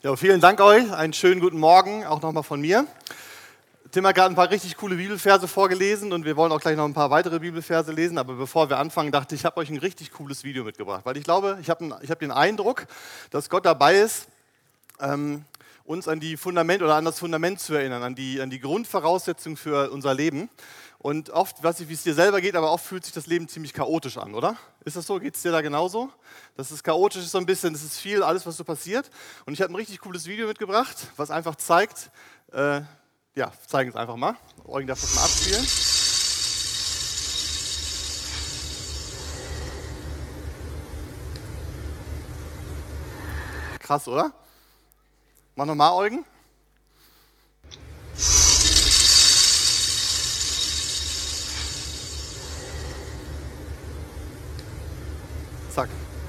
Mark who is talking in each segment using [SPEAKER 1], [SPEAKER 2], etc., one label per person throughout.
[SPEAKER 1] Ja, vielen Dank euch. Einen schönen guten Morgen auch nochmal von mir. Tim hat gerade ein paar richtig coole Bibelverse vorgelesen und wir wollen auch gleich noch ein paar weitere Bibelverse lesen. Aber bevor wir anfangen, dachte ich, ich habe euch ein richtig cooles Video mitgebracht, weil ich glaube, ich habe hab den Eindruck, dass Gott dabei ist, ähm, uns an die Fundament oder an das Fundament zu erinnern, an die, an die Grundvoraussetzung für unser Leben. Und oft, weiß ich, wie es dir selber geht, aber oft fühlt sich das Leben ziemlich chaotisch an, oder? Ist das so? Geht es dir da genauso? Das ist chaotisch, ist so ein bisschen, das ist viel, alles, was so passiert. Und ich habe ein richtig cooles Video mitgebracht, was einfach zeigt, äh, ja, zeigen es einfach mal. Eugen darf das mal abspielen. Krass, oder? Mach nochmal, Eugen.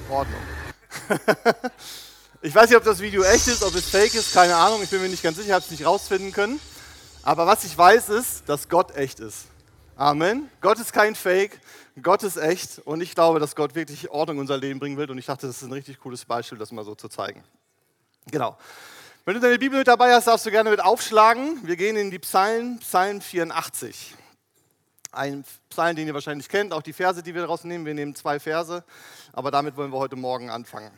[SPEAKER 1] Ordnung. ich weiß nicht, ob das Video echt ist, ob es fake ist, keine Ahnung, ich bin mir nicht ganz sicher, habe es nicht rausfinden können. Aber was ich weiß ist, dass Gott echt ist. Amen. Gott ist kein Fake, Gott ist echt und ich glaube, dass Gott wirklich Ordnung in unser Leben bringen will und ich dachte, das ist ein richtig cooles Beispiel, das mal so zu zeigen. Genau. Wenn du deine Bibel mit dabei hast, darfst du gerne mit aufschlagen. Wir gehen in die Psalmen, Psalm 84. Ein Psalm, den ihr wahrscheinlich kennt, auch die Verse, die wir daraus nehmen. Wir nehmen zwei Verse, aber damit wollen wir heute Morgen anfangen.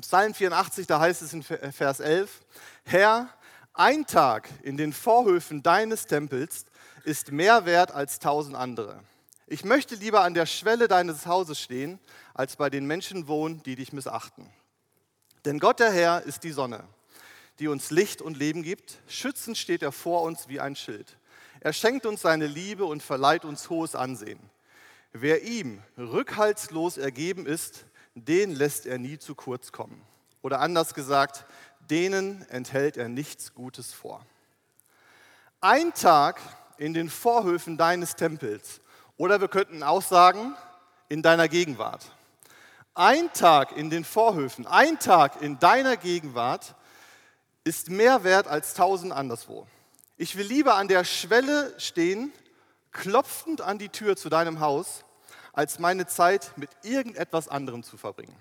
[SPEAKER 1] Psalm 84, da heißt es in Vers 11, Herr, ein Tag in den Vorhöfen deines Tempels ist mehr wert als tausend andere. Ich möchte lieber an der Schwelle deines Hauses stehen, als bei den Menschen wohnen, die dich missachten. Denn Gott der Herr ist die Sonne, die uns Licht und Leben gibt. Schützend steht er vor uns wie ein Schild. Er schenkt uns seine Liebe und verleiht uns hohes Ansehen. Wer ihm rückhaltslos ergeben ist, den lässt er nie zu kurz kommen. Oder anders gesagt, denen enthält er nichts Gutes vor. Ein Tag in den Vorhöfen deines Tempels, oder wir könnten auch sagen, in deiner Gegenwart. Ein Tag in den Vorhöfen, ein Tag in deiner Gegenwart ist mehr wert als tausend anderswo. Ich will lieber an der Schwelle stehen, klopfend an die Tür zu deinem Haus, als meine Zeit mit irgendetwas anderem zu verbringen.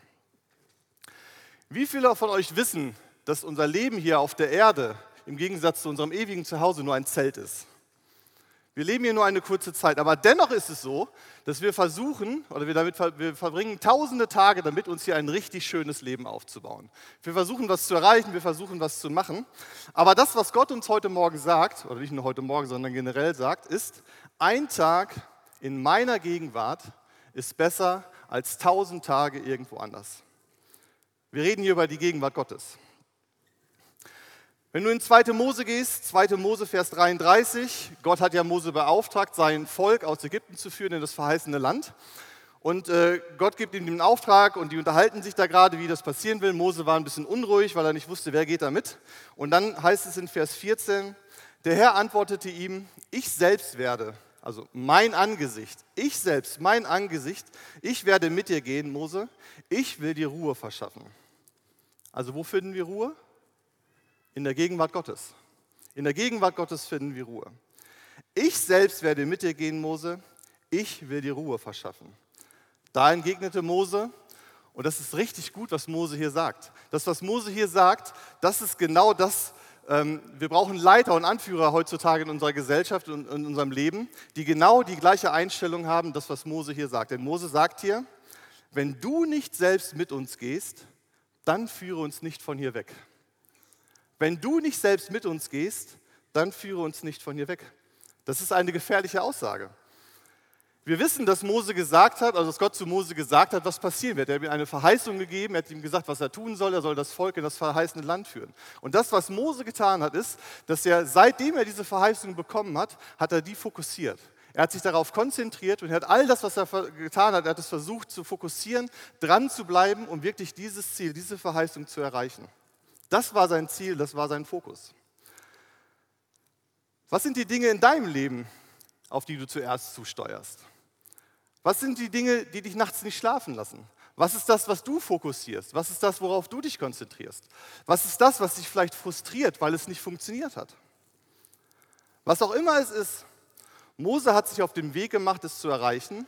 [SPEAKER 1] Wie viele von euch wissen, dass unser Leben hier auf der Erde im Gegensatz zu unserem ewigen Zuhause nur ein Zelt ist? Wir leben hier nur eine kurze Zeit, aber dennoch ist es so, dass wir versuchen, oder wir, damit, wir verbringen tausende Tage damit, uns hier ein richtig schönes Leben aufzubauen. Wir versuchen, was zu erreichen, wir versuchen, was zu machen. Aber das, was Gott uns heute Morgen sagt, oder nicht nur heute Morgen, sondern generell sagt, ist, ein Tag in meiner Gegenwart ist besser als tausend Tage irgendwo anders. Wir reden hier über die Gegenwart Gottes. Wenn du in 2. Mose gehst, 2. Mose, Vers 33, Gott hat ja Mose beauftragt, sein Volk aus Ägypten zu führen in das verheißene Land. Und äh, Gott gibt ihm den Auftrag und die unterhalten sich da gerade, wie das passieren will. Mose war ein bisschen unruhig, weil er nicht wusste, wer geht da mit. Und dann heißt es in Vers 14, der Herr antwortete ihm, ich selbst werde, also mein Angesicht, ich selbst, mein Angesicht, ich werde mit dir gehen, Mose, ich will dir Ruhe verschaffen. Also wo finden wir Ruhe? In der Gegenwart Gottes. In der Gegenwart Gottes finden wir Ruhe. Ich selbst werde mit dir gehen, Mose. Ich will dir Ruhe verschaffen. Da entgegnete Mose, und das ist richtig gut, was Mose hier sagt. Das, was Mose hier sagt, das ist genau das, ähm, wir brauchen Leiter und Anführer heutzutage in unserer Gesellschaft und in unserem Leben, die genau die gleiche Einstellung haben, das, was Mose hier sagt. Denn Mose sagt hier, wenn du nicht selbst mit uns gehst, dann führe uns nicht von hier weg. Wenn du nicht selbst mit uns gehst, dann führe uns nicht von hier weg. Das ist eine gefährliche Aussage. Wir wissen, dass Mose gesagt hat, also dass Gott zu Mose gesagt hat, was passieren wird. Er hat ihm eine Verheißung gegeben, er hat ihm gesagt, was er tun soll. Er soll das Volk in das verheißene Land führen. Und das, was Mose getan hat, ist, dass er, seitdem er diese Verheißung bekommen hat, hat er die fokussiert. Er hat sich darauf konzentriert und er hat all das, was er getan hat, er hat es versucht zu fokussieren, dran zu bleiben, um wirklich dieses Ziel, diese Verheißung zu erreichen. Das war sein Ziel, das war sein Fokus. Was sind die Dinge in deinem Leben, auf die du zuerst zusteuerst? Was sind die Dinge, die dich nachts nicht schlafen lassen? Was ist das, was du fokussierst? Was ist das, worauf du dich konzentrierst? Was ist das, was dich vielleicht frustriert, weil es nicht funktioniert hat? Was auch immer es ist, Mose hat sich auf den Weg gemacht, es zu erreichen.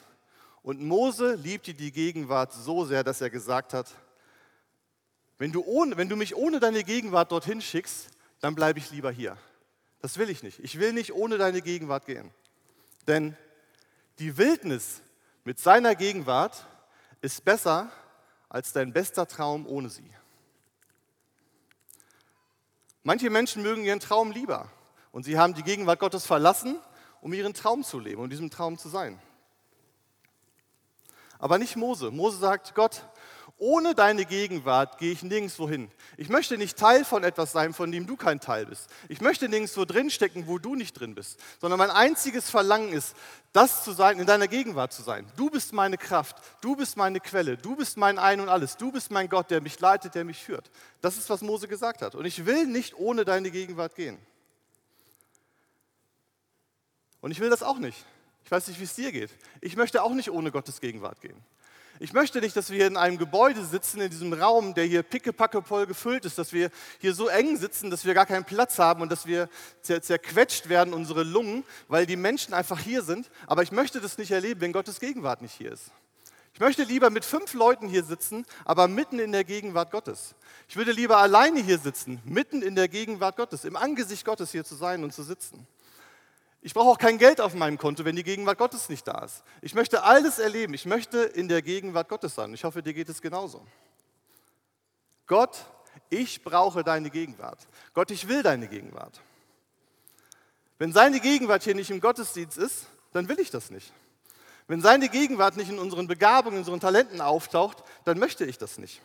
[SPEAKER 1] Und Mose liebte die Gegenwart so sehr, dass er gesagt hat, wenn du, ohne, wenn du mich ohne deine Gegenwart dorthin schickst, dann bleibe ich lieber hier. Das will ich nicht. Ich will nicht ohne deine Gegenwart gehen. Denn die Wildnis mit seiner Gegenwart ist besser als dein bester Traum ohne sie. Manche Menschen mögen ihren Traum lieber und sie haben die Gegenwart Gottes verlassen, um ihren Traum zu leben und um diesem Traum zu sein. Aber nicht Mose. Mose sagt, Gott, ohne deine Gegenwart gehe ich nirgendwo hin. Ich möchte nicht Teil von etwas sein, von dem du kein Teil bist. Ich möchte nirgendwo drinstecken, wo du nicht drin bist. Sondern mein einziges Verlangen ist, das zu sein, in deiner Gegenwart zu sein. Du bist meine Kraft, du bist meine Quelle, du bist mein Ein und Alles, du bist mein Gott, der mich leitet, der mich führt. Das ist, was Mose gesagt hat. Und ich will nicht ohne deine Gegenwart gehen. Und ich will das auch nicht. Ich weiß nicht, wie es dir geht. Ich möchte auch nicht ohne Gottes Gegenwart gehen. Ich möchte nicht, dass wir in einem Gebäude sitzen, in diesem Raum, der hier pickepacke voll gefüllt ist, dass wir hier so eng sitzen, dass wir gar keinen Platz haben und dass wir zerquetscht werden, unsere Lungen, weil die Menschen einfach hier sind. Aber ich möchte das nicht erleben, wenn Gottes Gegenwart nicht hier ist. Ich möchte lieber mit fünf Leuten hier sitzen, aber mitten in der Gegenwart Gottes. Ich würde lieber alleine hier sitzen, mitten in der Gegenwart Gottes, im Angesicht Gottes hier zu sein und zu sitzen. Ich brauche auch kein Geld auf meinem Konto, wenn die Gegenwart Gottes nicht da ist. Ich möchte alles erleben. Ich möchte in der Gegenwart Gottes sein. Ich hoffe, dir geht es genauso. Gott, ich brauche deine Gegenwart. Gott, ich will deine Gegenwart. Wenn seine Gegenwart hier nicht im Gottesdienst ist, dann will ich das nicht. Wenn seine Gegenwart nicht in unseren Begabungen, in unseren Talenten auftaucht, dann möchte ich das nicht.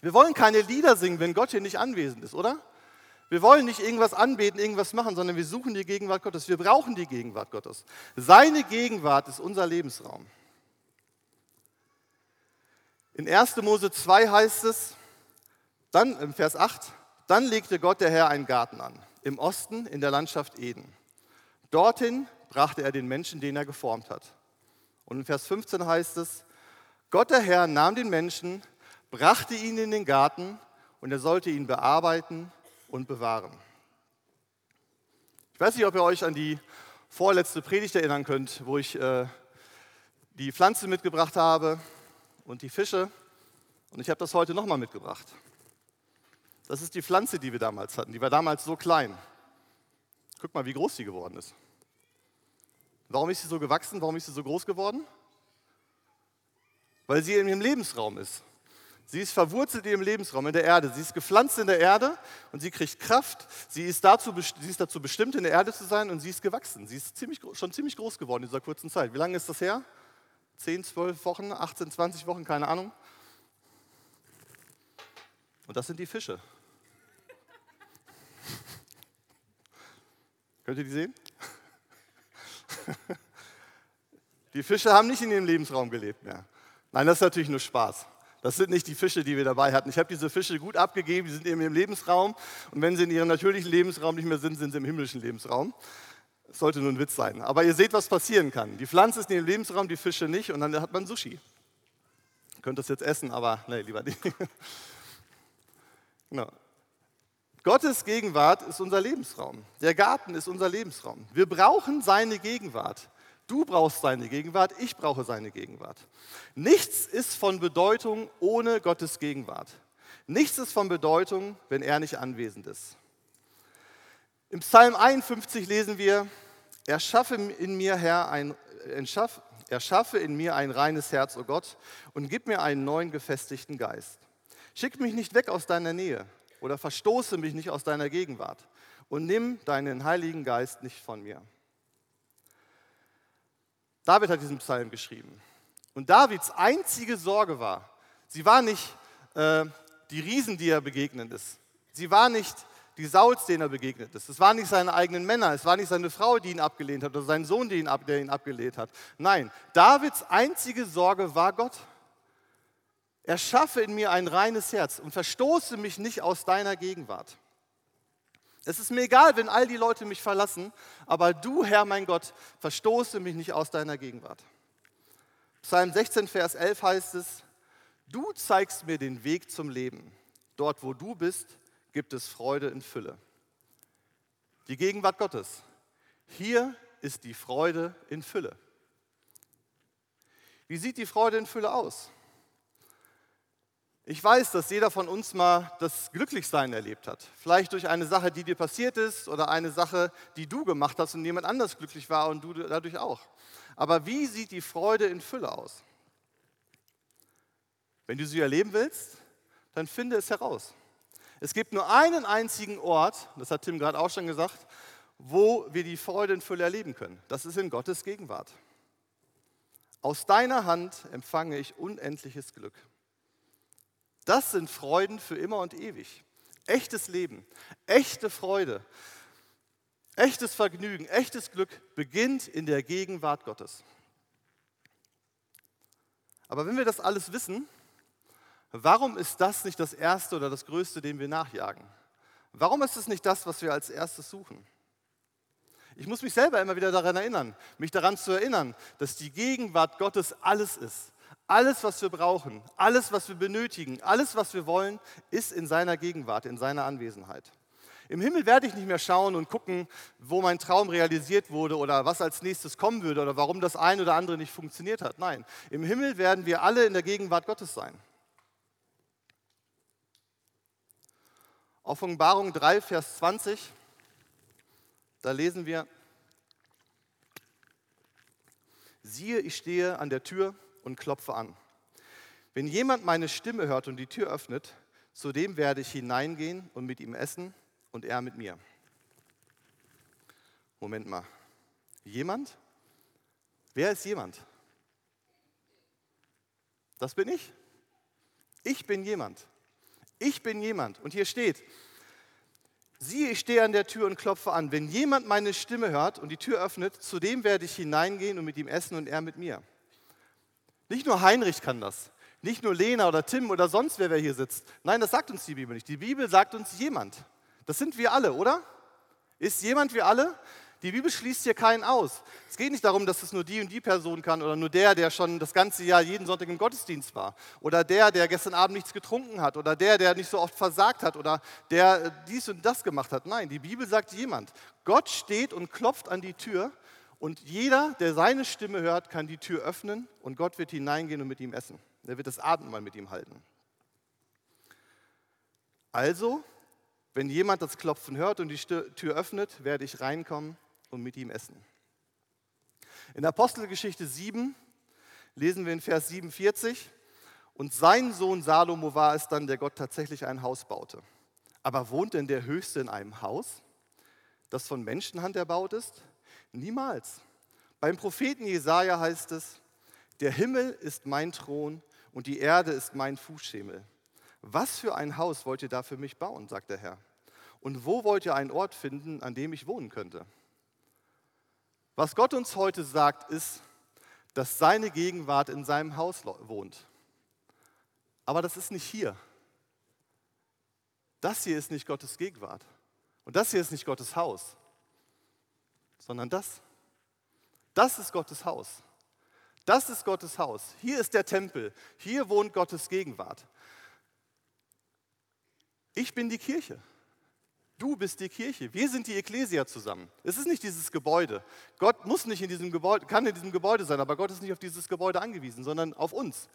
[SPEAKER 1] Wir wollen keine Lieder singen, wenn Gott hier nicht anwesend ist, oder? Wir wollen nicht irgendwas anbeten, irgendwas machen, sondern wir suchen die Gegenwart Gottes. Wir brauchen die Gegenwart Gottes. Seine Gegenwart ist unser Lebensraum. In 1. Mose 2 heißt es, dann im Vers 8, dann legte Gott der Herr einen Garten an, im Osten in der Landschaft Eden. Dorthin brachte er den Menschen, den er geformt hat. Und in Vers 15 heißt es, Gott der Herr nahm den Menschen, brachte ihn in den Garten und er sollte ihn bearbeiten und bewahren. Ich weiß nicht, ob ihr euch an die vorletzte Predigt erinnern könnt, wo ich äh, die Pflanze mitgebracht habe und die Fische. Und ich habe das heute nochmal mitgebracht. Das ist die Pflanze, die wir damals hatten. Die war damals so klein. Guck mal, wie groß sie geworden ist. Warum ist sie so gewachsen? Warum ist sie so groß geworden? Weil sie in ihrem Lebensraum ist. Sie ist verwurzelt in ihrem Lebensraum, in der Erde. Sie ist gepflanzt in der Erde und sie kriegt Kraft. Sie ist, dazu, sie ist dazu bestimmt, in der Erde zu sein und sie ist gewachsen. Sie ist ziemlich, schon ziemlich groß geworden in dieser kurzen Zeit. Wie lange ist das her? 10, 12 Wochen, 18, 20 Wochen, keine Ahnung. Und das sind die Fische. Könnt ihr die sehen? die Fische haben nicht in ihrem Lebensraum gelebt mehr. Nein, das ist natürlich nur Spaß. Das sind nicht die Fische, die wir dabei hatten. Ich habe diese Fische gut abgegeben, die sind in ihrem Lebensraum. Und wenn sie in ihrem natürlichen Lebensraum nicht mehr sind, sind sie im himmlischen Lebensraum. Das sollte nur ein Witz sein. Aber ihr seht, was passieren kann. Die Pflanze ist in ihrem Lebensraum, die Fische nicht. Und dann hat man Sushi. Ihr könnt das jetzt essen, aber nee, lieber nicht. genau. Gottes Gegenwart ist unser Lebensraum. Der Garten ist unser Lebensraum. Wir brauchen seine Gegenwart. Du brauchst seine Gegenwart, ich brauche seine Gegenwart. Nichts ist von Bedeutung ohne Gottes Gegenwart. Nichts ist von Bedeutung, wenn er nicht anwesend ist. Im Psalm 51 lesen wir, erschaffe in mir, Herr, ein, erschaff, erschaffe in mir ein reines Herz, o oh Gott, und gib mir einen neuen gefestigten Geist. Schick mich nicht weg aus deiner Nähe oder verstoße mich nicht aus deiner Gegenwart und nimm deinen Heiligen Geist nicht von mir. David hat diesen Psalm geschrieben. Und Davids einzige Sorge war, sie war nicht äh, die Riesen, die er begegnet ist. Sie war nicht die Sauls, denen er begegnet ist. Es waren nicht seine eigenen Männer, es war nicht seine Frau, die ihn abgelehnt hat, oder sein Sohn, der ihn, ab, der ihn abgelehnt hat. Nein, Davids einzige Sorge war Gott. Erschaffe in mir ein reines Herz und verstoße mich nicht aus deiner Gegenwart. Es ist mir egal, wenn all die Leute mich verlassen, aber du, Herr mein Gott, verstoße mich nicht aus deiner Gegenwart. Psalm 16, Vers 11 heißt es, du zeigst mir den Weg zum Leben. Dort, wo du bist, gibt es Freude in Fülle. Die Gegenwart Gottes. Hier ist die Freude in Fülle. Wie sieht die Freude in Fülle aus? Ich weiß, dass jeder von uns mal das Glücklichsein erlebt hat. Vielleicht durch eine Sache, die dir passiert ist oder eine Sache, die du gemacht hast und jemand anders glücklich war und du dadurch auch. Aber wie sieht die Freude in Fülle aus? Wenn du sie erleben willst, dann finde es heraus. Es gibt nur einen einzigen Ort, das hat Tim gerade auch schon gesagt, wo wir die Freude in Fülle erleben können. Das ist in Gottes Gegenwart. Aus deiner Hand empfange ich unendliches Glück. Das sind Freuden für immer und ewig. Echtes Leben, echte Freude, echtes Vergnügen, echtes Glück beginnt in der Gegenwart Gottes. Aber wenn wir das alles wissen, warum ist das nicht das Erste oder das Größte, dem wir nachjagen? Warum ist es nicht das, was wir als erstes suchen? Ich muss mich selber immer wieder daran erinnern, mich daran zu erinnern, dass die Gegenwart Gottes alles ist. Alles, was wir brauchen, alles, was wir benötigen, alles, was wir wollen, ist in seiner Gegenwart, in seiner Anwesenheit. Im Himmel werde ich nicht mehr schauen und gucken, wo mein Traum realisiert wurde oder was als nächstes kommen würde oder warum das eine oder andere nicht funktioniert hat. Nein, im Himmel werden wir alle in der Gegenwart Gottes sein. Offenbarung 3, Vers 20, da lesen wir, siehe, ich stehe an der Tür und klopfe an. Wenn jemand meine Stimme hört und die Tür öffnet, zu dem werde ich hineingehen und mit ihm essen und er mit mir. Moment mal. Jemand? Wer ist jemand? Das bin ich. Ich bin jemand. Ich bin jemand. Und hier steht, siehe, ich stehe an der Tür und klopfe an. Wenn jemand meine Stimme hört und die Tür öffnet, zu dem werde ich hineingehen und mit ihm essen und er mit mir. Nicht nur Heinrich kann das, nicht nur Lena oder Tim oder sonst wer, wer hier sitzt. Nein, das sagt uns die Bibel nicht. Die Bibel sagt uns jemand. Das sind wir alle, oder? Ist jemand wir alle? Die Bibel schließt hier keinen aus. Es geht nicht darum, dass es nur die und die Person kann oder nur der, der schon das ganze Jahr jeden Sonntag im Gottesdienst war oder der, der gestern Abend nichts getrunken hat oder der, der nicht so oft versagt hat oder der dies und das gemacht hat. Nein, die Bibel sagt jemand. Gott steht und klopft an die Tür und jeder, der seine Stimme hört, kann die Tür öffnen und Gott wird hineingehen und mit ihm essen. Er wird das Abendmahl mit ihm halten. Also, wenn jemand das Klopfen hört und die Tür öffnet, werde ich reinkommen und mit ihm essen. In Apostelgeschichte 7 lesen wir in Vers 47, und sein Sohn Salomo war es dann, der Gott tatsächlich ein Haus baute. Aber wohnt denn der Höchste in einem Haus, das von Menschenhand erbaut ist? Niemals. Beim Propheten Jesaja heißt es: Der Himmel ist mein Thron und die Erde ist mein Fußschemel. Was für ein Haus wollt ihr da für mich bauen, sagt der Herr. Und wo wollt ihr einen Ort finden, an dem ich wohnen könnte? Was Gott uns heute sagt, ist, dass seine Gegenwart in seinem Haus wohnt. Aber das ist nicht hier. Das hier ist nicht Gottes Gegenwart. Und das hier ist nicht Gottes Haus sondern das. Das ist Gottes Haus. Das ist Gottes Haus. Hier ist der Tempel. Hier wohnt Gottes Gegenwart. Ich bin die Kirche. Du bist die Kirche. Wir sind die Ekklesia zusammen. Es ist nicht dieses Gebäude. Gott muss nicht in diesem Gebäude, kann in diesem Gebäude sein, aber Gott ist nicht auf dieses Gebäude angewiesen, sondern auf uns.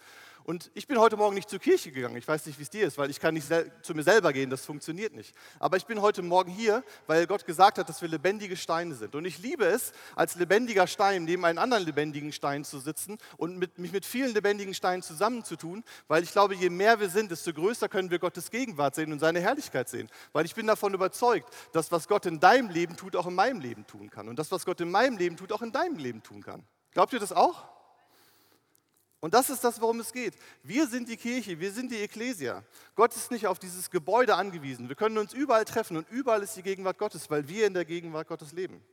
[SPEAKER 1] Und ich bin heute Morgen nicht zur Kirche gegangen. Ich weiß nicht, wie es dir ist, weil ich kann nicht zu mir selber gehen. Das funktioniert nicht. Aber ich bin heute Morgen hier, weil Gott gesagt hat, dass wir lebendige Steine sind. Und ich liebe es, als lebendiger Stein neben einem anderen lebendigen Stein zu sitzen und mit, mich mit vielen lebendigen Steinen zusammenzutun, weil ich glaube, je mehr wir sind, desto größer können wir Gottes Gegenwart sehen und seine Herrlichkeit sehen. Weil ich bin davon überzeugt, dass was Gott in deinem Leben tut, auch in meinem Leben tun kann. Und das, was Gott in meinem Leben tut, auch in deinem Leben tun kann. Glaubt ihr das auch? Und das ist das, worum es geht. Wir sind die Kirche, wir sind die Ekklesia. Gott ist nicht auf dieses Gebäude angewiesen. Wir können uns überall treffen und überall ist die Gegenwart Gottes, weil wir in der Gegenwart Gottes leben.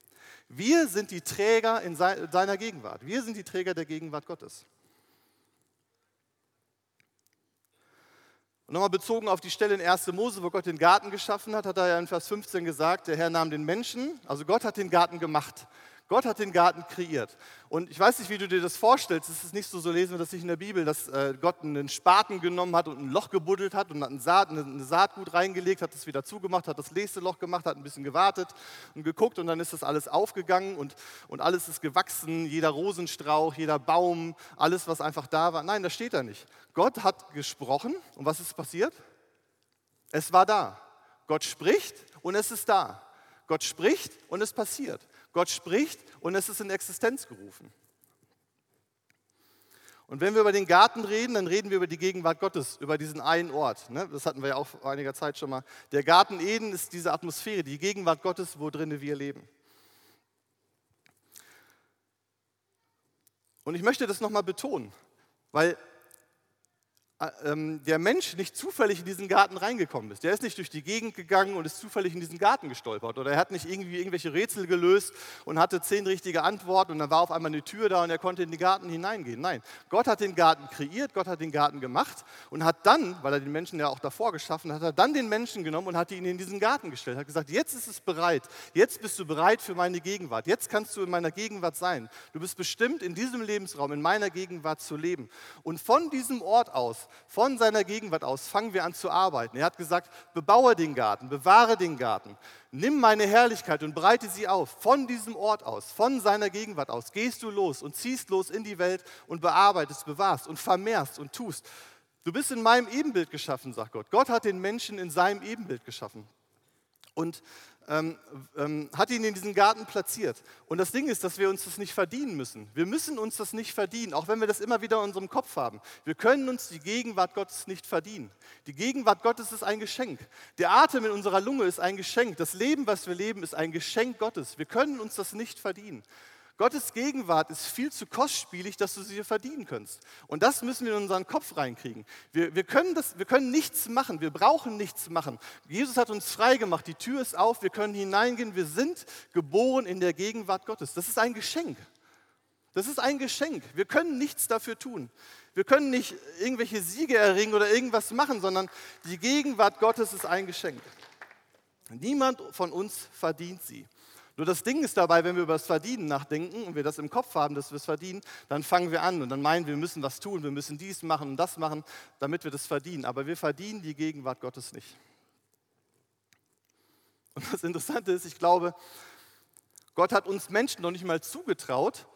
[SPEAKER 1] Wir sind die Träger in seiner Gegenwart. Wir sind die Träger der Gegenwart Gottes. Und nochmal bezogen auf die Stelle in 1. Mose, wo Gott den Garten geschaffen hat, hat er ja in Vers 15 gesagt, der Herr nahm den Menschen, also Gott hat den Garten gemacht. Gott hat den Garten kreiert. Und ich weiß nicht, wie du dir das vorstellst. Es ist nicht so, so lesen wir das nicht in der Bibel, dass äh, Gott einen Spaten genommen hat und ein Loch gebuddelt hat und hat eine, Saat, eine Saatgut reingelegt, hat es wieder zugemacht, hat das nächste Loch gemacht, hat ein bisschen gewartet und geguckt und dann ist das alles aufgegangen und, und alles ist gewachsen, jeder Rosenstrauch, jeder Baum, alles, was einfach da war. Nein, das steht da nicht. Gott hat gesprochen und was ist passiert? Es war da. Gott spricht und es ist da. Gott spricht und es passiert. Gott spricht und es ist in Existenz gerufen. Und wenn wir über den Garten reden, dann reden wir über die Gegenwart Gottes, über diesen einen Ort. Ne? Das hatten wir ja auch vor einiger Zeit schon mal. Der Garten Eden ist diese Atmosphäre, die Gegenwart Gottes, wo drinnen wir leben. Und ich möchte das nochmal betonen, weil der Mensch nicht zufällig in diesen Garten reingekommen ist. Der ist nicht durch die Gegend gegangen und ist zufällig in diesen Garten gestolpert. Oder er hat nicht irgendwie irgendwelche Rätsel gelöst und hatte zehn richtige Antworten und dann war auf einmal eine Tür da und er konnte in den Garten hineingehen. Nein, Gott hat den Garten kreiert, Gott hat den Garten gemacht und hat dann, weil er den Menschen ja auch davor geschaffen hat, hat er dann den Menschen genommen und hat ihn in diesen Garten gestellt. Hat gesagt, jetzt ist es bereit, jetzt bist du bereit für meine Gegenwart, jetzt kannst du in meiner Gegenwart sein. Du bist bestimmt in diesem Lebensraum, in meiner Gegenwart zu leben. Und von diesem Ort aus von seiner Gegenwart aus fangen wir an zu arbeiten. Er hat gesagt, bebaue den Garten, bewahre den Garten, nimm meine Herrlichkeit und breite sie auf. Von diesem Ort aus, von seiner Gegenwart aus, gehst du los und ziehst los in die Welt und bearbeitest, bewahrst und vermehrst und tust. Du bist in meinem Ebenbild geschaffen, sagt Gott. Gott hat den Menschen in seinem Ebenbild geschaffen. Und ähm, ähm, hat ihn in diesen Garten platziert. Und das Ding ist, dass wir uns das nicht verdienen müssen. Wir müssen uns das nicht verdienen, auch wenn wir das immer wieder in unserem Kopf haben. Wir können uns die Gegenwart Gottes nicht verdienen. Die Gegenwart Gottes ist ein Geschenk. Der Atem in unserer Lunge ist ein Geschenk. Das Leben, was wir leben, ist ein Geschenk Gottes. Wir können uns das nicht verdienen. Gottes Gegenwart ist viel zu kostspielig, dass du sie verdienen kannst. Und das müssen wir in unseren Kopf reinkriegen. Wir, wir, können das, wir können nichts machen, wir brauchen nichts machen. Jesus hat uns frei gemacht, die Tür ist auf, wir können hineingehen, wir sind geboren in der Gegenwart Gottes. Das ist ein Geschenk. Das ist ein Geschenk. Wir können nichts dafür tun. Wir können nicht irgendwelche Siege erringen oder irgendwas machen, sondern die Gegenwart Gottes ist ein Geschenk. Niemand von uns verdient sie. Nur das Ding ist dabei, wenn wir über das Verdienen nachdenken und wir das im Kopf haben, dass wir es verdienen, dann fangen wir an und dann meinen wir, wir müssen was tun, wir müssen dies machen und das machen, damit wir das verdienen. Aber wir verdienen die Gegenwart Gottes nicht. Und das Interessante ist, ich glaube, Gott hat uns Menschen noch nicht mal zugetraut,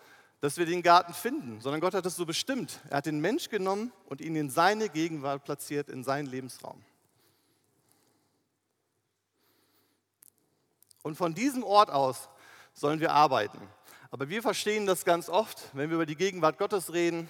[SPEAKER 1] dass wir den Garten finden, sondern Gott hat es so bestimmt. Er hat den Mensch genommen und ihn in seine Gegenwart platziert, in seinen Lebensraum. Und von diesem Ort aus sollen wir arbeiten. Aber wir verstehen das ganz oft, wenn wir über die Gegenwart Gottes reden,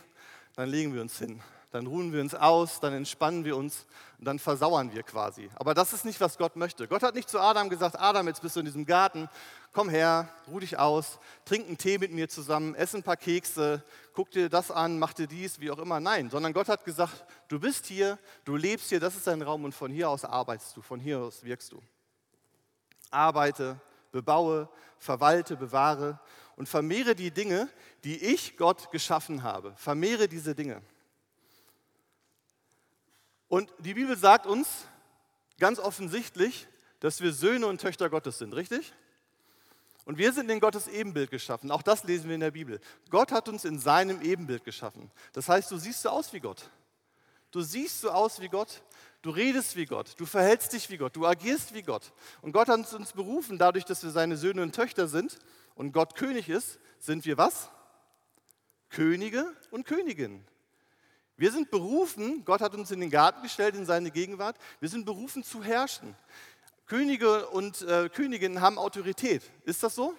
[SPEAKER 1] dann legen wir uns hin, dann ruhen wir uns aus, dann entspannen wir uns und dann versauern wir quasi. Aber das ist nicht, was Gott möchte. Gott hat nicht zu Adam gesagt, Adam, jetzt bist du in diesem Garten, komm her, ruh dich aus, trink einen Tee mit mir zusammen, ess ein paar Kekse, guck dir das an, mach dir dies, wie auch immer. Nein, sondern Gott hat gesagt, du bist hier, du lebst hier, das ist dein Raum und von hier aus arbeitest du, von hier aus wirkst du arbeite, bebaue, verwalte, bewahre und vermehre die Dinge, die ich Gott geschaffen habe. Vermehre diese Dinge. Und die Bibel sagt uns ganz offensichtlich, dass wir Söhne und Töchter Gottes sind, richtig? Und wir sind in Gottes Ebenbild geschaffen. Auch das lesen wir in der Bibel. Gott hat uns in seinem Ebenbild geschaffen. Das heißt, du siehst so aus wie Gott. Du siehst so aus wie Gott. Du redest wie Gott, du verhältst dich wie Gott, du agierst wie Gott. Und Gott hat uns berufen, dadurch, dass wir seine Söhne und Töchter sind und Gott König ist, sind wir was? Könige und Königinnen. Wir sind berufen, Gott hat uns in den Garten gestellt, in seine Gegenwart, wir sind berufen zu herrschen. Könige und äh, Königinnen haben Autorität. Ist das so?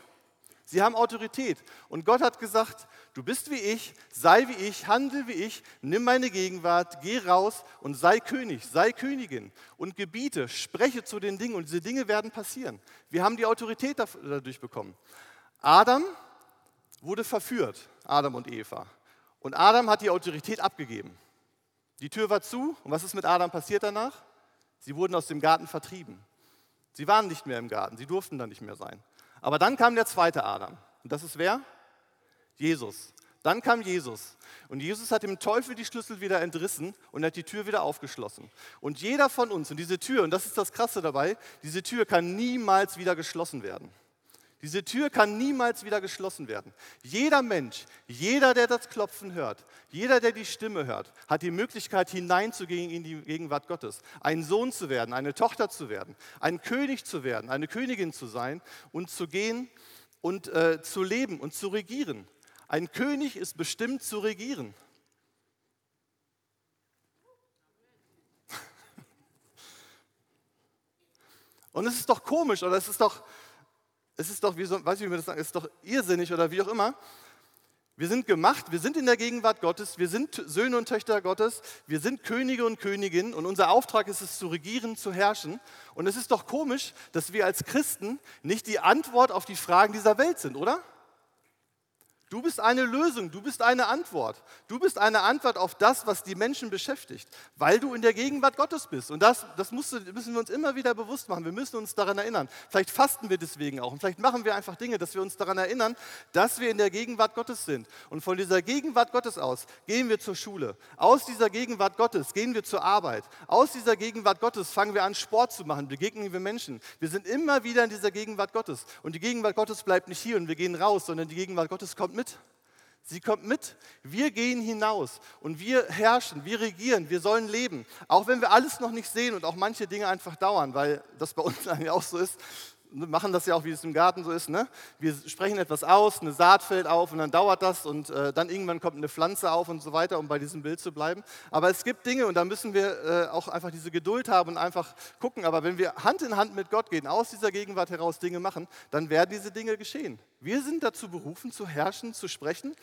[SPEAKER 1] Sie haben Autorität. Und Gott hat gesagt, du bist wie ich, sei wie ich, handel wie ich, nimm meine Gegenwart, geh raus und sei König, sei Königin und gebiete, spreche zu den Dingen und diese Dinge werden passieren. Wir haben die Autorität dadurch bekommen. Adam wurde verführt, Adam und Eva. Und Adam hat die Autorität abgegeben. Die Tür war zu und was ist mit Adam passiert danach? Sie wurden aus dem Garten vertrieben. Sie waren nicht mehr im Garten, sie durften da nicht mehr sein. Aber dann kam der zweite Adam. Und das ist wer? Jesus. Dann kam Jesus. Und Jesus hat dem Teufel die Schlüssel wieder entrissen und hat die Tür wieder aufgeschlossen. Und jeder von uns, und diese Tür, und das ist das Krasse dabei, diese Tür kann niemals wieder geschlossen werden. Diese Tür kann niemals wieder geschlossen werden. Jeder Mensch, jeder, der das Klopfen hört, jeder, der die Stimme hört, hat die Möglichkeit hineinzugehen in die Gegenwart Gottes, ein Sohn zu werden, eine Tochter zu werden, ein König zu werden, eine Königin zu sein und zu gehen und äh, zu leben und zu regieren. Ein König ist bestimmt zu regieren. Und es ist doch komisch oder es ist doch, es ist doch, wie so, weiß ich, wie man das sagen, es ist doch irrsinnig oder wie auch immer. Wir sind gemacht, wir sind in der Gegenwart Gottes, wir sind Söhne und Töchter Gottes, wir sind Könige und Königinnen und unser Auftrag ist es zu regieren, zu herrschen. Und es ist doch komisch, dass wir als Christen nicht die Antwort auf die Fragen dieser Welt sind, oder? Du bist eine Lösung, du bist eine Antwort. Du bist eine Antwort auf das, was die Menschen beschäftigt, weil du in der Gegenwart Gottes bist. Und das, das müssen wir uns immer wieder bewusst machen. Wir müssen uns daran erinnern. Vielleicht fasten wir deswegen auch. Und vielleicht machen wir einfach Dinge, dass wir uns daran erinnern, dass wir in der Gegenwart Gottes sind. Und von dieser Gegenwart Gottes aus gehen wir zur Schule. Aus dieser Gegenwart Gottes gehen wir zur Arbeit. Aus dieser Gegenwart Gottes fangen wir an, Sport zu machen, begegnen wir Menschen. Wir sind immer wieder in dieser Gegenwart Gottes. Und die Gegenwart Gottes bleibt nicht hier und wir gehen raus, sondern die Gegenwart Gottes kommt mit mit. Sie kommt mit. Wir gehen hinaus und wir herrschen, wir regieren, wir sollen leben. Auch wenn wir alles noch nicht sehen und auch manche Dinge einfach dauern, weil das bei uns eigentlich auch so ist machen das ja auch, wie es im Garten so ist. Ne? Wir sprechen etwas aus, eine Saat fällt auf und dann dauert das und äh, dann irgendwann kommt eine Pflanze auf und so weiter, um bei diesem Bild zu bleiben. Aber es gibt Dinge und da müssen wir äh, auch einfach diese Geduld haben und einfach gucken. Aber wenn wir Hand in Hand mit Gott gehen, aus dieser Gegenwart heraus Dinge machen, dann werden diese Dinge geschehen. Wir sind dazu berufen, zu herrschen, zu sprechen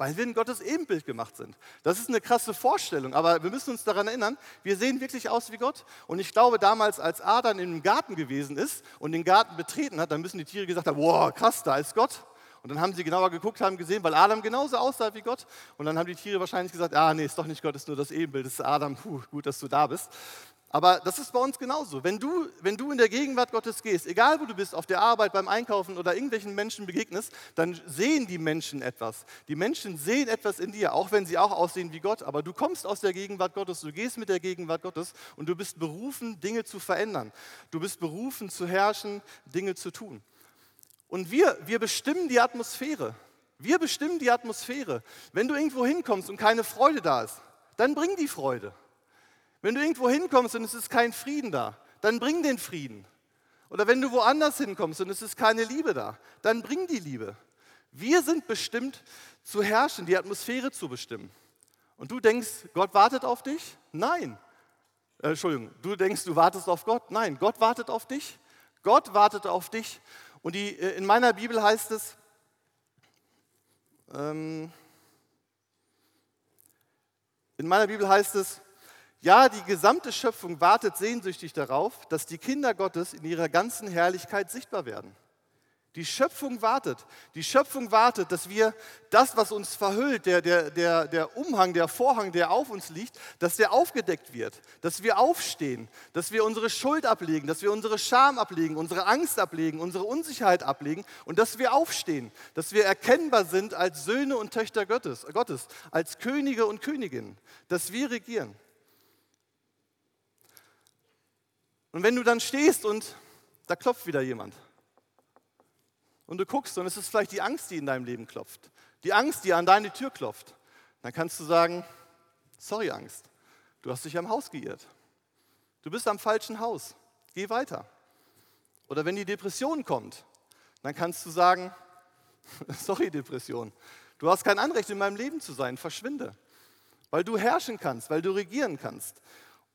[SPEAKER 1] weil wir in Gottes Ebenbild gemacht sind. Das ist eine krasse Vorstellung, aber wir müssen uns daran erinnern, wir sehen wirklich aus wie Gott. Und ich glaube, damals, als Adam im Garten gewesen ist und den Garten betreten hat, dann müssen die Tiere gesagt haben, wow, krass, da ist Gott. Und dann haben sie genauer geguckt, haben gesehen, weil Adam genauso aussah wie Gott. Und dann haben die Tiere wahrscheinlich gesagt, ah nee, ist doch nicht Gott, ist nur das Ebenbild, ist Adam, puh, gut, dass du da bist. Aber das ist bei uns genauso. Wenn du, wenn du in der Gegenwart Gottes gehst, egal wo du bist, auf der Arbeit, beim Einkaufen oder irgendwelchen Menschen begegnest, dann sehen die Menschen etwas. Die Menschen sehen etwas in dir, auch wenn sie auch aussehen wie Gott. Aber du kommst aus der Gegenwart Gottes, du gehst mit der Gegenwart Gottes und du bist berufen, Dinge zu verändern. Du bist berufen, zu herrschen, Dinge zu tun. Und wir, wir bestimmen die Atmosphäre. Wir bestimmen die Atmosphäre. Wenn du irgendwo hinkommst und keine Freude da ist, dann bring die Freude. Wenn du irgendwo hinkommst und es ist kein Frieden da, dann bring den Frieden. Oder wenn du woanders hinkommst und es ist keine Liebe da, dann bring die Liebe. Wir sind bestimmt zu herrschen, die Atmosphäre zu bestimmen. Und du denkst, Gott wartet auf dich? Nein. Äh, Entschuldigung, du denkst, du wartest auf Gott? Nein, Gott wartet auf dich. Gott wartet auf dich. Und die, äh, in meiner Bibel heißt es, ähm, in meiner Bibel heißt es, ja, die gesamte Schöpfung wartet sehnsüchtig darauf, dass die Kinder Gottes in ihrer ganzen Herrlichkeit sichtbar werden. Die Schöpfung wartet. Die Schöpfung wartet, dass wir das, was uns verhüllt, der, der, der, der Umhang, der Vorhang, der auf uns liegt, dass der aufgedeckt wird, dass wir aufstehen, dass wir unsere Schuld ablegen, dass wir unsere Scham ablegen, unsere Angst ablegen, unsere Unsicherheit ablegen und dass wir aufstehen, dass wir erkennbar sind als Söhne und Töchter Gottes, Gottes als Könige und Königinnen, dass wir regieren. Und wenn du dann stehst und da klopft wieder jemand und du guckst und es ist vielleicht die Angst, die in deinem Leben klopft, die Angst, die an deine Tür klopft, dann kannst du sagen, sorry Angst, du hast dich am Haus geirrt. Du bist am falschen Haus, geh weiter. Oder wenn die Depression kommt, dann kannst du sagen, sorry Depression, du hast kein Anrecht in meinem Leben zu sein, verschwinde. Weil du herrschen kannst, weil du regieren kannst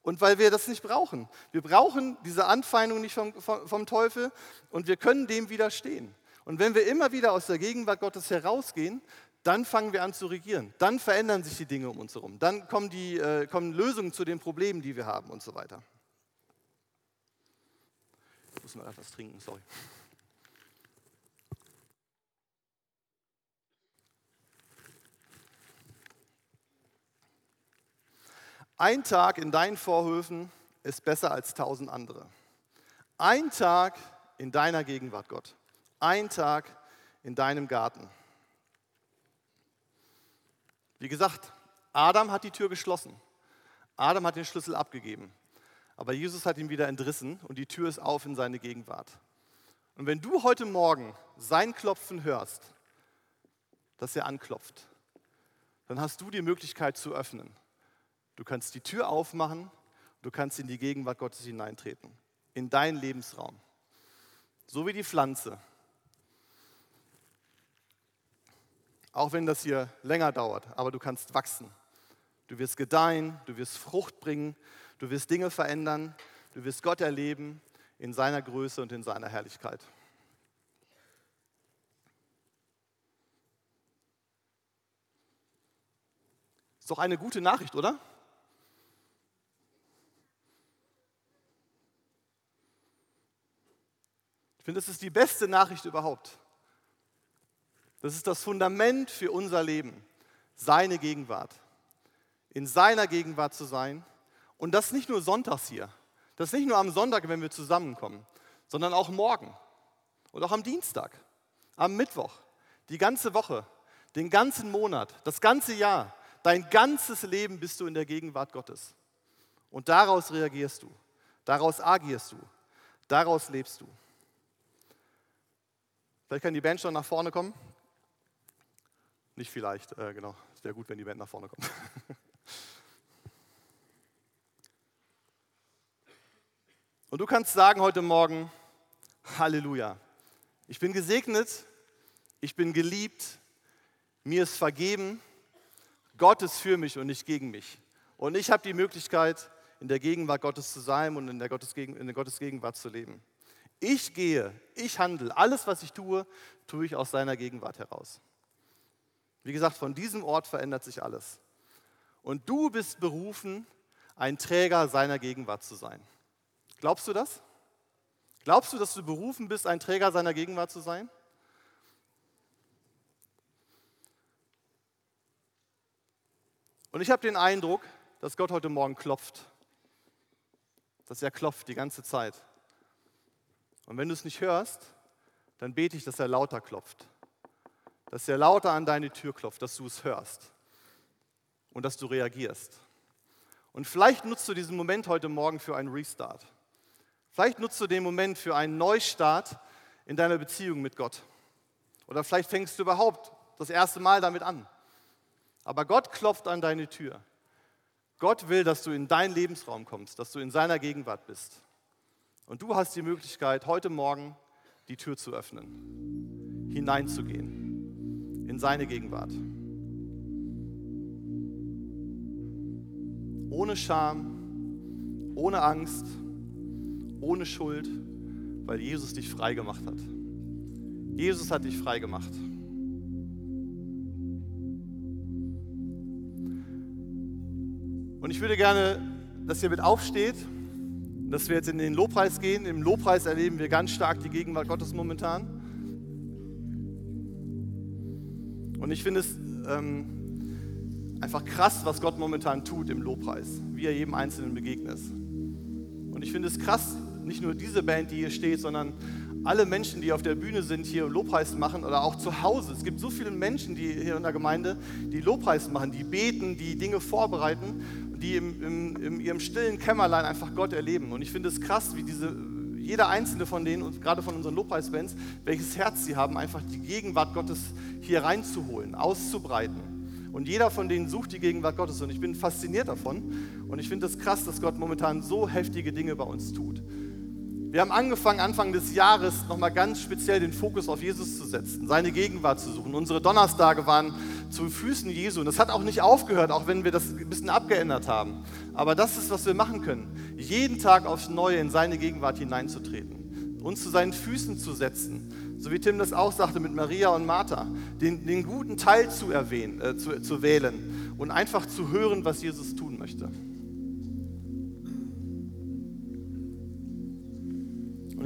[SPEAKER 1] und weil wir das nicht brauchen. Wir brauchen diese Anfeindung nicht vom, vom, vom, Teufel und wir können dem widerstehen. Und wenn wir immer wieder aus der Gegenwart Gottes herausgehen, dann fangen wir an zu regieren. Dann verändern sich die Dinge um uns herum. Dann kommen, die, äh, kommen Lösungen zu den Problemen, die wir haben und so weiter. Ich muss mal etwas trinken, sorry. Ein Tag in deinen Vorhöfen ist besser als tausend andere. Ein Tag in deiner Gegenwart, Gott. Ein Tag in deinem Garten. Wie gesagt, Adam hat die Tür geschlossen. Adam hat den Schlüssel abgegeben. Aber Jesus hat ihn wieder entrissen und die Tür ist auf in seine Gegenwart. Und wenn du heute Morgen sein Klopfen hörst, dass er anklopft, dann hast du die Möglichkeit zu öffnen. Du kannst die Tür aufmachen, du kannst in die Gegenwart Gottes hineintreten, in deinen Lebensraum. So wie die Pflanze. Auch wenn das hier länger dauert, aber du kannst wachsen. Du wirst gedeihen, du wirst Frucht bringen, du wirst Dinge verändern, du wirst Gott erleben in seiner Größe und in seiner Herrlichkeit. Ist doch eine gute Nachricht, oder? Ich finde, das ist die beste Nachricht überhaupt. Das ist das Fundament für unser Leben, seine Gegenwart. In seiner Gegenwart zu sein. Und das nicht nur sonntags hier. Das nicht nur am Sonntag, wenn wir zusammenkommen, sondern auch morgen und auch am Dienstag, am Mittwoch, die ganze Woche, den ganzen Monat, das ganze Jahr. Dein ganzes Leben bist du in der Gegenwart Gottes. Und daraus reagierst du, daraus agierst du, daraus lebst du. Vielleicht kann die Band schon nach vorne kommen. Nicht vielleicht, äh, genau. Es wäre gut, wenn die Band nach vorne kommt. Und du kannst sagen heute Morgen, Halleluja. Ich bin gesegnet, ich bin geliebt, mir ist vergeben Gott ist für mich und nicht gegen mich. Und ich habe die Möglichkeit, in der Gegenwart Gottes zu sein und in der, Gottes, in der Gottes Gegenwart zu leben. Ich gehe, ich handle, alles, was ich tue, tue ich aus seiner Gegenwart heraus. Wie gesagt, von diesem Ort verändert sich alles. Und du bist berufen, ein Träger seiner Gegenwart zu sein. Glaubst du das? Glaubst du, dass du berufen bist, ein Träger seiner Gegenwart zu sein? Und ich habe den Eindruck, dass Gott heute Morgen klopft. Dass er klopft die ganze Zeit. Und wenn du es nicht hörst, dann bete ich, dass er lauter klopft. Dass er lauter an deine Tür klopft, dass du es hörst und dass du reagierst. Und vielleicht nutzt du diesen Moment heute Morgen für einen Restart. Vielleicht nutzt du den Moment für einen Neustart in deiner Beziehung mit Gott. Oder vielleicht fängst du überhaupt das erste Mal damit an. Aber Gott klopft an deine Tür. Gott will, dass du in deinen Lebensraum kommst, dass du in seiner Gegenwart bist. Und du hast die Möglichkeit, heute Morgen die Tür zu öffnen, hineinzugehen in seine Gegenwart. Ohne Scham, ohne Angst, ohne Schuld, weil Jesus dich frei gemacht hat. Jesus hat dich frei gemacht. Und ich würde gerne, dass ihr mit aufsteht, dass wir jetzt in den Lobpreis gehen. Im Lobpreis erleben wir ganz stark die Gegenwart Gottes momentan. Und ich finde es ähm, einfach krass, was Gott momentan tut im Lobpreis, wie er jedem Einzelnen begegnet. Und ich finde es krass, nicht nur diese Band, die hier steht, sondern alle Menschen, die auf der Bühne sind, hier Lobpreis machen oder auch zu Hause. Es gibt so viele Menschen, die hier in der Gemeinde, die Lobpreis machen, die beten, die Dinge vorbereiten die im, im, in ihrem stillen Kämmerlein einfach Gott erleben. Und ich finde es krass, wie diese, jeder einzelne von denen, und gerade von unseren Lobpreisbands, welches Herz sie haben, einfach die Gegenwart Gottes hier reinzuholen, auszubreiten. Und jeder von denen sucht die Gegenwart Gottes. Und ich bin fasziniert davon. Und ich finde es das krass, dass Gott momentan so heftige Dinge bei uns tut. Wir haben angefangen, Anfang des Jahres nochmal ganz speziell den Fokus auf Jesus zu setzen, seine Gegenwart zu suchen. Unsere Donnerstage waren zu Füßen Jesu. Und das hat auch nicht aufgehört, auch wenn wir das ein bisschen abgeändert haben. Aber das ist, was wir machen können. Jeden Tag aufs Neue in seine Gegenwart hineinzutreten. Uns zu seinen Füßen zu setzen. So wie Tim das auch sagte mit Maria und Martha. Den, den guten Teil zu, erwähnen, äh, zu, zu wählen. Und einfach zu hören, was Jesus tun möchte.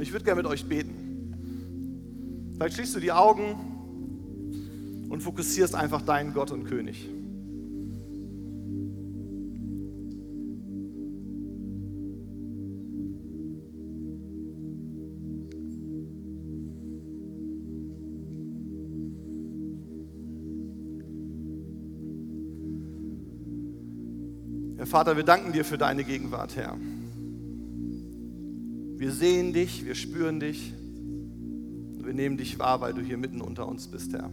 [SPEAKER 1] Und ich würde gerne mit euch beten. Vielleicht schließt du die Augen und fokussierst einfach deinen Gott und König. Herr Vater, wir danken dir für deine Gegenwart, Herr. Wir sehen dich, wir spüren dich. wir nehmen dich wahr, weil du hier mitten unter uns bist, Herr.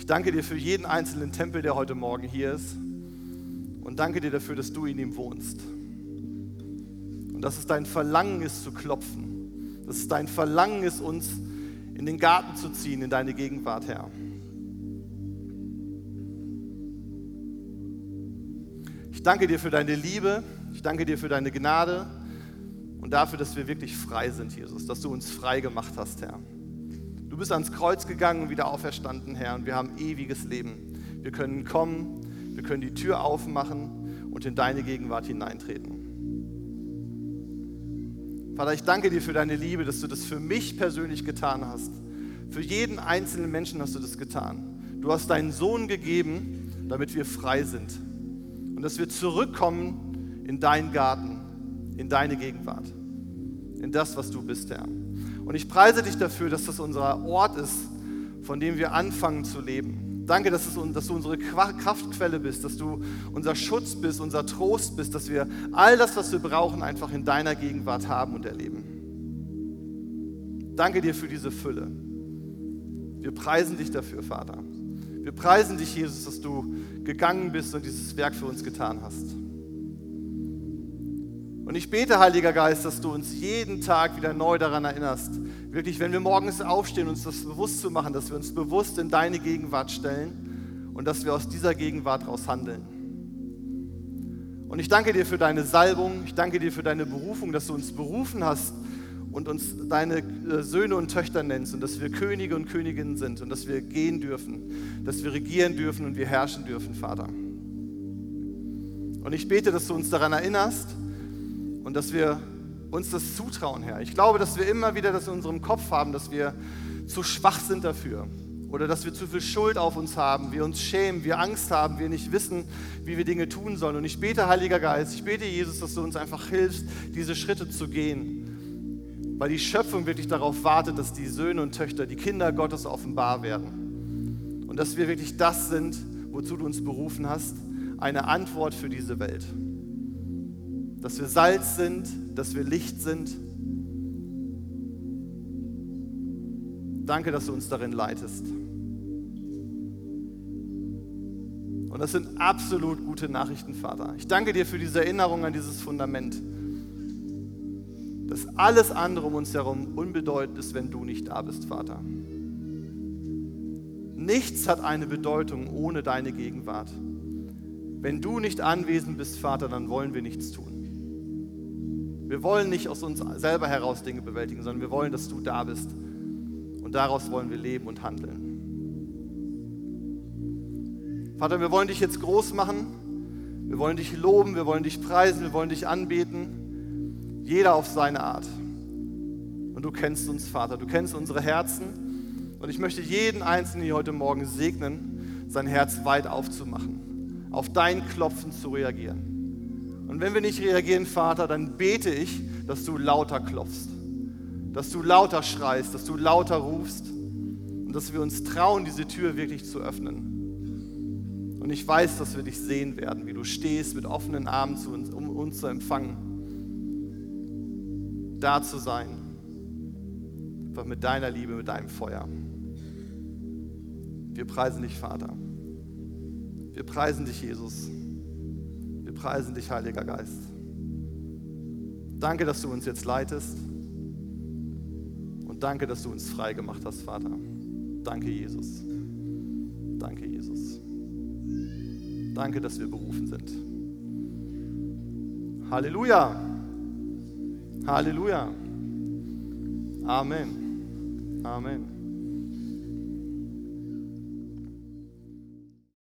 [SPEAKER 1] Ich danke dir für jeden einzelnen Tempel, der heute Morgen hier ist. Und danke dir dafür, dass du in ihm wohnst. Und dass es dein Verlangen ist zu klopfen. Dass es dein Verlangen ist, uns in den Garten zu ziehen, in deine Gegenwart, Herr. Ich danke dir für deine Liebe. Ich danke dir für deine Gnade und dafür, dass wir wirklich frei sind, Jesus, dass du uns frei gemacht hast, Herr. Du bist ans Kreuz gegangen und wieder auferstanden, Herr, und wir haben ewiges Leben. Wir können kommen, wir können die Tür aufmachen und in deine Gegenwart hineintreten. Vater, ich danke dir für deine Liebe, dass du das für mich persönlich getan hast. Für jeden einzelnen Menschen hast du das getan. Du hast deinen Sohn gegeben, damit wir frei sind. Und dass wir zurückkommen in deinen Garten, in deine Gegenwart, in das, was du bist, Herr. Und ich preise dich dafür, dass das unser Ort ist, von dem wir anfangen zu leben. Danke, dass, es, dass du unsere Kraftquelle bist, dass du unser Schutz bist, unser Trost bist, dass wir all das, was wir brauchen, einfach in deiner Gegenwart haben und erleben. Danke dir für diese Fülle. Wir preisen dich dafür, Vater. Wir preisen dich, Jesus, dass du gegangen bist und dieses Werk für uns getan hast. Und ich bete, Heiliger Geist, dass du uns jeden Tag wieder neu daran erinnerst, wirklich, wenn wir morgens aufstehen, uns das bewusst zu machen, dass wir uns bewusst in deine Gegenwart stellen und dass wir aus dieser Gegenwart raus handeln. Und ich danke dir für deine Salbung, ich danke dir für deine Berufung, dass du uns berufen hast und uns deine äh, Söhne und Töchter nennst und dass wir Könige und Königinnen sind und dass wir gehen dürfen, dass wir regieren dürfen und wir herrschen dürfen, Vater. Und ich bete, dass du uns daran erinnerst, und dass wir uns das zutrauen, Herr. Ich glaube, dass wir immer wieder das in unserem Kopf haben, dass wir zu schwach sind dafür oder dass wir zu viel Schuld auf uns haben, wir uns schämen, wir Angst haben, wir nicht wissen, wie wir Dinge tun sollen. Und ich bete, Heiliger Geist, ich bete, Jesus, dass du uns einfach hilfst, diese Schritte zu gehen, weil die Schöpfung wirklich darauf wartet, dass die Söhne und Töchter, die Kinder Gottes offenbar werden. Und dass wir wirklich das sind, wozu du uns berufen hast, eine Antwort für diese Welt dass wir Salz sind, dass wir Licht sind. Danke, dass du uns darin leitest. Und das sind absolut gute Nachrichten, Vater. Ich danke dir für diese Erinnerung an dieses Fundament, dass alles andere um uns herum unbedeutend ist, wenn du nicht da bist, Vater. Nichts hat eine Bedeutung ohne deine Gegenwart. Wenn du nicht anwesend bist, Vater, dann wollen wir nichts tun. Wir wollen nicht aus uns selber heraus Dinge bewältigen, sondern wir wollen, dass du da bist. Und daraus wollen wir leben und handeln. Vater, wir wollen dich jetzt groß machen. Wir wollen dich loben, wir wollen dich preisen, wir wollen dich anbeten. Jeder auf seine Art. Und du kennst uns, Vater, du kennst unsere Herzen. Und ich möchte jeden Einzelnen hier heute Morgen segnen, sein Herz weit aufzumachen, auf dein Klopfen zu reagieren. Und wenn wir nicht reagieren, Vater, dann bete ich, dass du lauter klopfst, dass du lauter schreist, dass du lauter rufst und dass wir uns trauen, diese Tür wirklich zu öffnen. Und ich weiß, dass wir dich sehen werden, wie du stehst mit offenen Armen zu uns, um uns zu empfangen, da zu sein, einfach mit deiner Liebe, mit deinem Feuer. Wir preisen dich, Vater. Wir preisen dich, Jesus preisen dich, Heiliger Geist. Danke, dass du uns jetzt leitest. Und danke, dass du uns frei gemacht hast, Vater. Danke, Jesus. Danke, Jesus. Danke, dass wir berufen sind. Halleluja. Halleluja. Amen. Amen.